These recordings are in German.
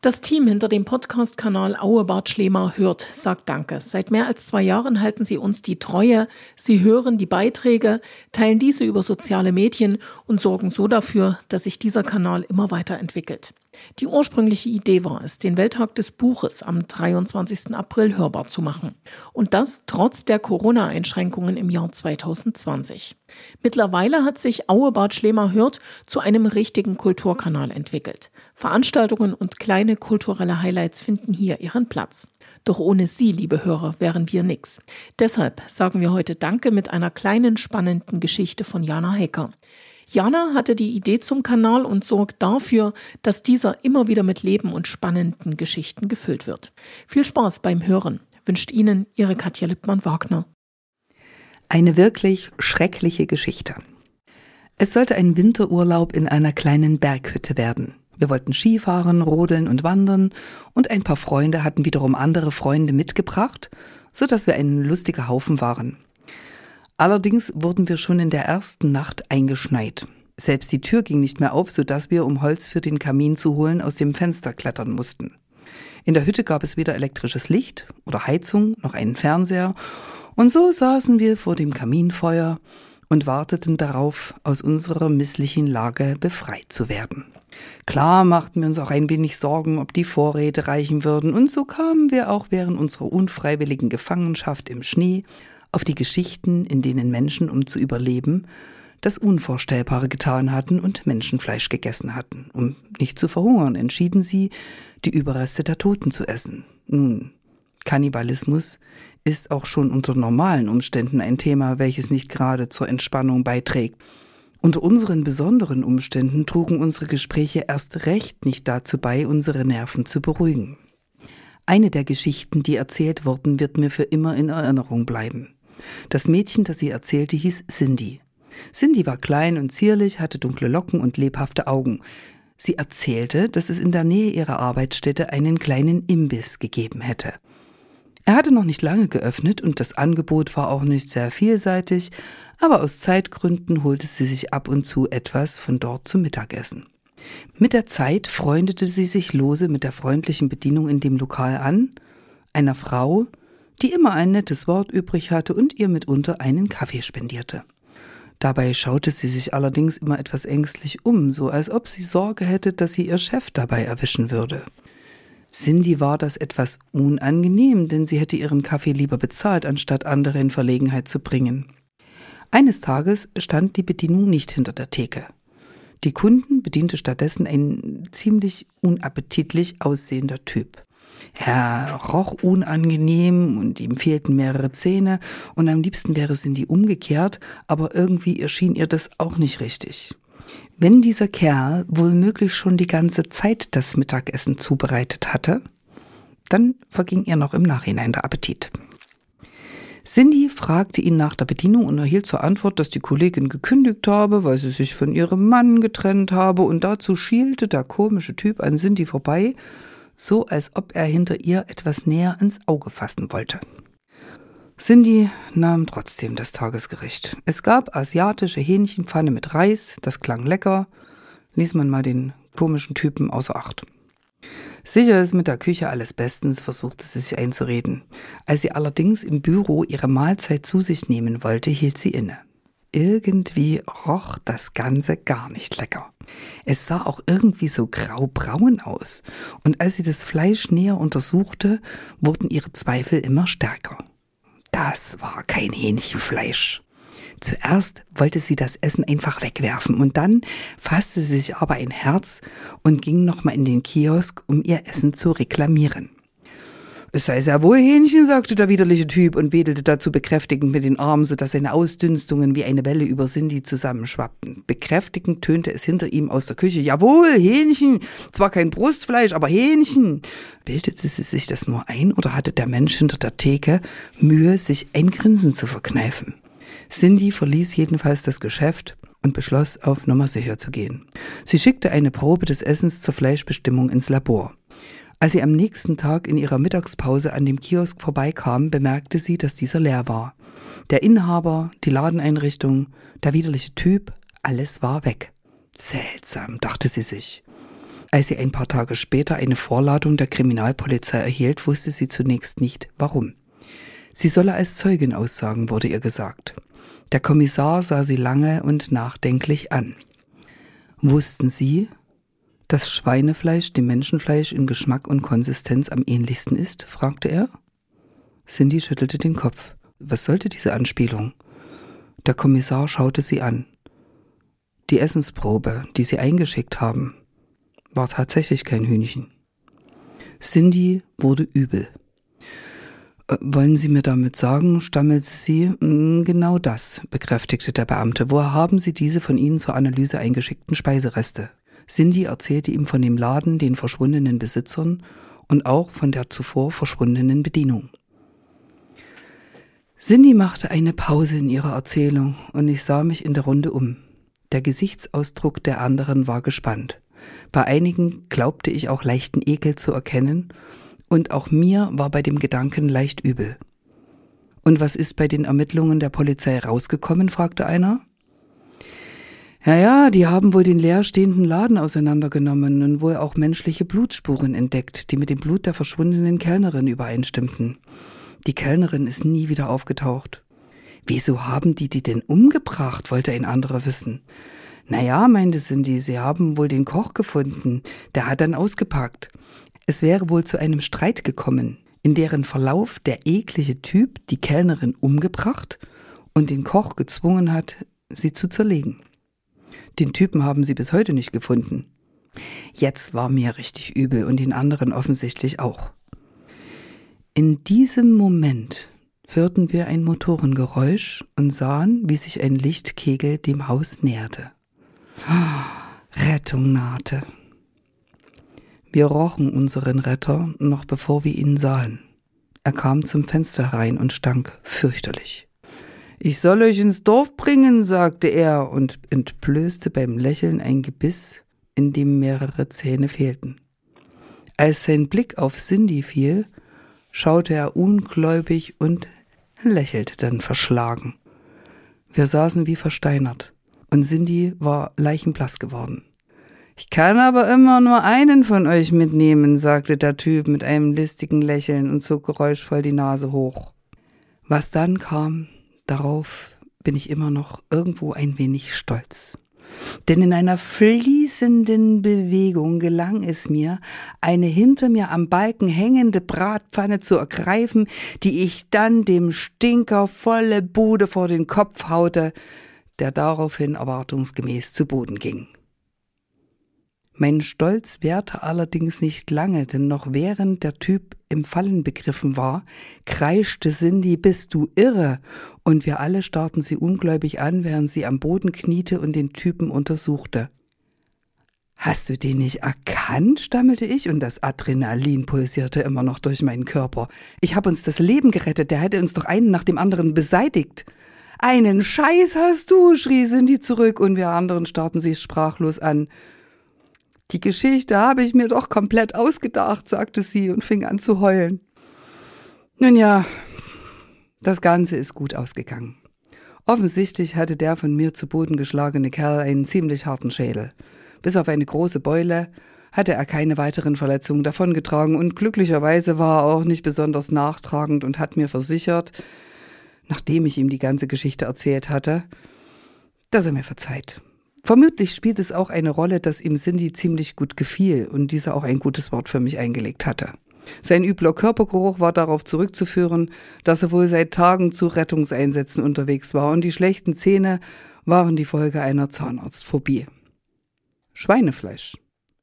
Das Team hinter dem Podcast-Kanal Auebart Schlemer hört, sagt Danke. Seit mehr als zwei Jahren halten sie uns die Treue. Sie hören die Beiträge, teilen diese über soziale Medien und sorgen so dafür, dass sich dieser Kanal immer weiterentwickelt. Die ursprüngliche Idee war es, den Welttag des Buches am 23. April hörbar zu machen. Und das trotz der Corona-Einschränkungen im Jahr 2020. Mittlerweile hat sich Auebad Schlemer hört zu einem richtigen Kulturkanal entwickelt. Veranstaltungen und kleine kulturelle Highlights finden hier ihren Platz. Doch ohne Sie, liebe Hörer, wären wir nix. Deshalb sagen wir heute Danke mit einer kleinen spannenden Geschichte von Jana Hecker. Jana hatte die Idee zum Kanal und sorgt dafür, dass dieser immer wieder mit Leben und spannenden Geschichten gefüllt wird. Viel Spaß beim Hören wünscht Ihnen Ihre Katja Lippmann-Wagner. Eine wirklich schreckliche Geschichte. Es sollte ein Winterurlaub in einer kleinen Berghütte werden. Wir wollten Skifahren, rodeln und wandern und ein paar Freunde hatten wiederum andere Freunde mitgebracht, so dass wir ein lustiger Haufen waren. Allerdings wurden wir schon in der ersten Nacht eingeschneit. Selbst die Tür ging nicht mehr auf, so dass wir, um Holz für den Kamin zu holen, aus dem Fenster klettern mussten. In der Hütte gab es weder elektrisches Licht oder Heizung noch einen Fernseher, und so saßen wir vor dem Kaminfeuer und warteten darauf, aus unserer misslichen Lage befreit zu werden. Klar machten wir uns auch ein wenig Sorgen, ob die Vorräte reichen würden, und so kamen wir auch während unserer unfreiwilligen Gefangenschaft im Schnee auf die Geschichten, in denen Menschen, um zu überleben, das Unvorstellbare getan hatten und Menschenfleisch gegessen hatten. Um nicht zu verhungern, entschieden sie, die Überreste der Toten zu essen. Nun, Kannibalismus ist auch schon unter normalen Umständen ein Thema, welches nicht gerade zur Entspannung beiträgt. Unter unseren besonderen Umständen trugen unsere Gespräche erst recht nicht dazu bei, unsere Nerven zu beruhigen. Eine der Geschichten, die erzählt wurden, wird mir für immer in Erinnerung bleiben. Das Mädchen, das sie erzählte, hieß Cindy. Cindy war klein und zierlich, hatte dunkle Locken und lebhafte Augen. Sie erzählte, dass es in der Nähe ihrer Arbeitsstätte einen kleinen Imbiss gegeben hätte. Er hatte noch nicht lange geöffnet und das Angebot war auch nicht sehr vielseitig, aber aus Zeitgründen holte sie sich ab und zu etwas von dort zum Mittagessen. Mit der Zeit freundete sie sich lose mit der freundlichen Bedienung in dem Lokal an, einer Frau, die immer ein nettes Wort übrig hatte und ihr mitunter einen Kaffee spendierte. Dabei schaute sie sich allerdings immer etwas ängstlich um, so als ob sie Sorge hätte, dass sie ihr Chef dabei erwischen würde. Cindy war das etwas unangenehm, denn sie hätte ihren Kaffee lieber bezahlt, anstatt andere in Verlegenheit zu bringen. Eines Tages stand die Bedienung nicht hinter der Theke. Die Kunden bediente stattdessen ein ziemlich unappetitlich aussehender Typ. Er roch unangenehm und ihm fehlten mehrere Zähne und am liebsten wäre die umgekehrt, aber irgendwie erschien ihr das auch nicht richtig. Wenn dieser Kerl wohl schon die ganze Zeit das Mittagessen zubereitet hatte, dann verging ihr noch im Nachhinein der Appetit. Cindy fragte ihn nach der Bedienung und erhielt zur Antwort, dass die Kollegin gekündigt habe, weil sie sich von ihrem Mann getrennt habe, und dazu schielte der komische Typ an Cindy vorbei so als ob er hinter ihr etwas näher ins Auge fassen wollte. Cindy nahm trotzdem das Tagesgericht. Es gab asiatische Hähnchenpfanne mit Reis, das klang lecker, ließ man mal den komischen Typen außer Acht. Sicher ist mit der Küche alles bestens, versuchte sie sich einzureden. Als sie allerdings im Büro ihre Mahlzeit zu sich nehmen wollte, hielt sie inne. Irgendwie roch das Ganze gar nicht lecker. Es sah auch irgendwie so graubraun aus, und als sie das Fleisch näher untersuchte, wurden ihre Zweifel immer stärker. Das war kein Hähnchenfleisch. Zuerst wollte sie das Essen einfach wegwerfen und dann fasste sie sich aber ein Herz und ging nochmal in den Kiosk, um ihr Essen zu reklamieren. Es sei sehr wohl Hähnchen, sagte der widerliche Typ und wedelte dazu bekräftigend mit den Armen, sodass seine Ausdünstungen wie eine Welle über Cindy zusammenschwappten. Bekräftigend tönte es hinter ihm aus der Küche. Jawohl, Hähnchen! Zwar kein Brustfleisch, aber Hähnchen! Bildete sie sich das nur ein oder hatte der Mensch hinter der Theke Mühe, sich ein Grinsen zu verkneifen? Cindy verließ jedenfalls das Geschäft und beschloss, auf Nummer sicher zu gehen. Sie schickte eine Probe des Essens zur Fleischbestimmung ins Labor. Als sie am nächsten Tag in ihrer Mittagspause an dem Kiosk vorbeikam, bemerkte sie, dass dieser leer war. Der Inhaber, die Ladeneinrichtung, der widerliche Typ, alles war weg. Seltsam, dachte sie sich. Als sie ein paar Tage später eine Vorladung der Kriminalpolizei erhielt, wusste sie zunächst nicht, warum. Sie solle als Zeugin aussagen, wurde ihr gesagt. Der Kommissar sah sie lange und nachdenklich an. Wussten Sie, dass Schweinefleisch dem Menschenfleisch in Geschmack und Konsistenz am ähnlichsten ist? fragte er. Cindy schüttelte den Kopf. Was sollte diese Anspielung? Der Kommissar schaute sie an. Die Essensprobe, die sie eingeschickt haben, war tatsächlich kein Hühnchen. Cindy wurde übel. Äh, wollen Sie mir damit sagen, stammelte sie, mm, genau das, bekräftigte der Beamte. Woher haben Sie diese von Ihnen zur Analyse eingeschickten Speisereste? Cindy erzählte ihm von dem Laden, den verschwundenen Besitzern und auch von der zuvor verschwundenen Bedienung. Cindy machte eine Pause in ihrer Erzählung und ich sah mich in der Runde um. Der Gesichtsausdruck der anderen war gespannt. Bei einigen glaubte ich auch leichten Ekel zu erkennen, und auch mir war bei dem Gedanken leicht übel. Und was ist bei den Ermittlungen der Polizei rausgekommen? fragte einer. Ja, ja, die haben wohl den leerstehenden Laden auseinandergenommen und wohl auch menschliche Blutspuren entdeckt, die mit dem Blut der verschwundenen Kellnerin übereinstimmten. Die Kellnerin ist nie wieder aufgetaucht. Wieso haben die die denn umgebracht, wollte ein anderer wissen. Naja, meinte Cindy, sie haben wohl den Koch gefunden. Der hat dann ausgepackt. Es wäre wohl zu einem Streit gekommen, in deren Verlauf der eklige Typ die Kellnerin umgebracht und den Koch gezwungen hat, sie zu zerlegen. Den Typen haben sie bis heute nicht gefunden. Jetzt war mir richtig übel und den anderen offensichtlich auch. In diesem Moment hörten wir ein Motorengeräusch und sahen, wie sich ein Lichtkegel dem Haus näherte. Rettung nahte. Wir rochen unseren Retter, noch bevor wir ihn sahen. Er kam zum Fenster herein und stank fürchterlich. Ich soll euch ins Dorf bringen, sagte er und entblößte beim Lächeln ein Gebiss, in dem mehrere Zähne fehlten. Als sein Blick auf Cindy fiel, schaute er ungläubig und lächelte dann verschlagen. Wir saßen wie versteinert und Cindy war leichenblass geworden. Ich kann aber immer nur einen von euch mitnehmen, sagte der Typ mit einem listigen Lächeln und zog geräuschvoll die Nase hoch. Was dann kam, darauf bin ich immer noch irgendwo ein wenig stolz. Denn in einer fließenden Bewegung gelang es mir, eine hinter mir am Balken hängende Bratpfanne zu ergreifen, die ich dann dem Stinker volle Bude vor den Kopf haute, der daraufhin erwartungsgemäß zu Boden ging. Mein Stolz währte allerdings nicht lange, denn noch während der Typ im Fallen begriffen war, kreischte Cindy, bist du irre? Und wir alle starrten sie ungläubig an, während sie am Boden kniete und den Typen untersuchte. Hast du den nicht erkannt? stammelte ich, und das Adrenalin pulsierte immer noch durch meinen Körper. Ich habe uns das Leben gerettet, der hätte uns doch einen nach dem anderen beseitigt. Einen Scheiß hast du, schrie Cindy zurück, und wir anderen starrten sie sprachlos an. Die Geschichte habe ich mir doch komplett ausgedacht, sagte sie und fing an zu heulen. Nun ja, das Ganze ist gut ausgegangen. Offensichtlich hatte der von mir zu Boden geschlagene Kerl einen ziemlich harten Schädel. Bis auf eine große Beule hatte er keine weiteren Verletzungen davongetragen und glücklicherweise war er auch nicht besonders nachtragend und hat mir versichert, nachdem ich ihm die ganze Geschichte erzählt hatte, dass er mir verzeiht. Vermutlich spielt es auch eine Rolle, dass ihm Cindy ziemlich gut gefiel und dieser auch ein gutes Wort für mich eingelegt hatte. Sein übler Körpergeruch war darauf zurückzuführen, dass er wohl seit Tagen zu Rettungseinsätzen unterwegs war und die schlechten Zähne waren die Folge einer Zahnarztphobie. Schweinefleisch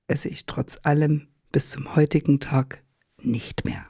esse ich trotz allem bis zum heutigen Tag nicht mehr.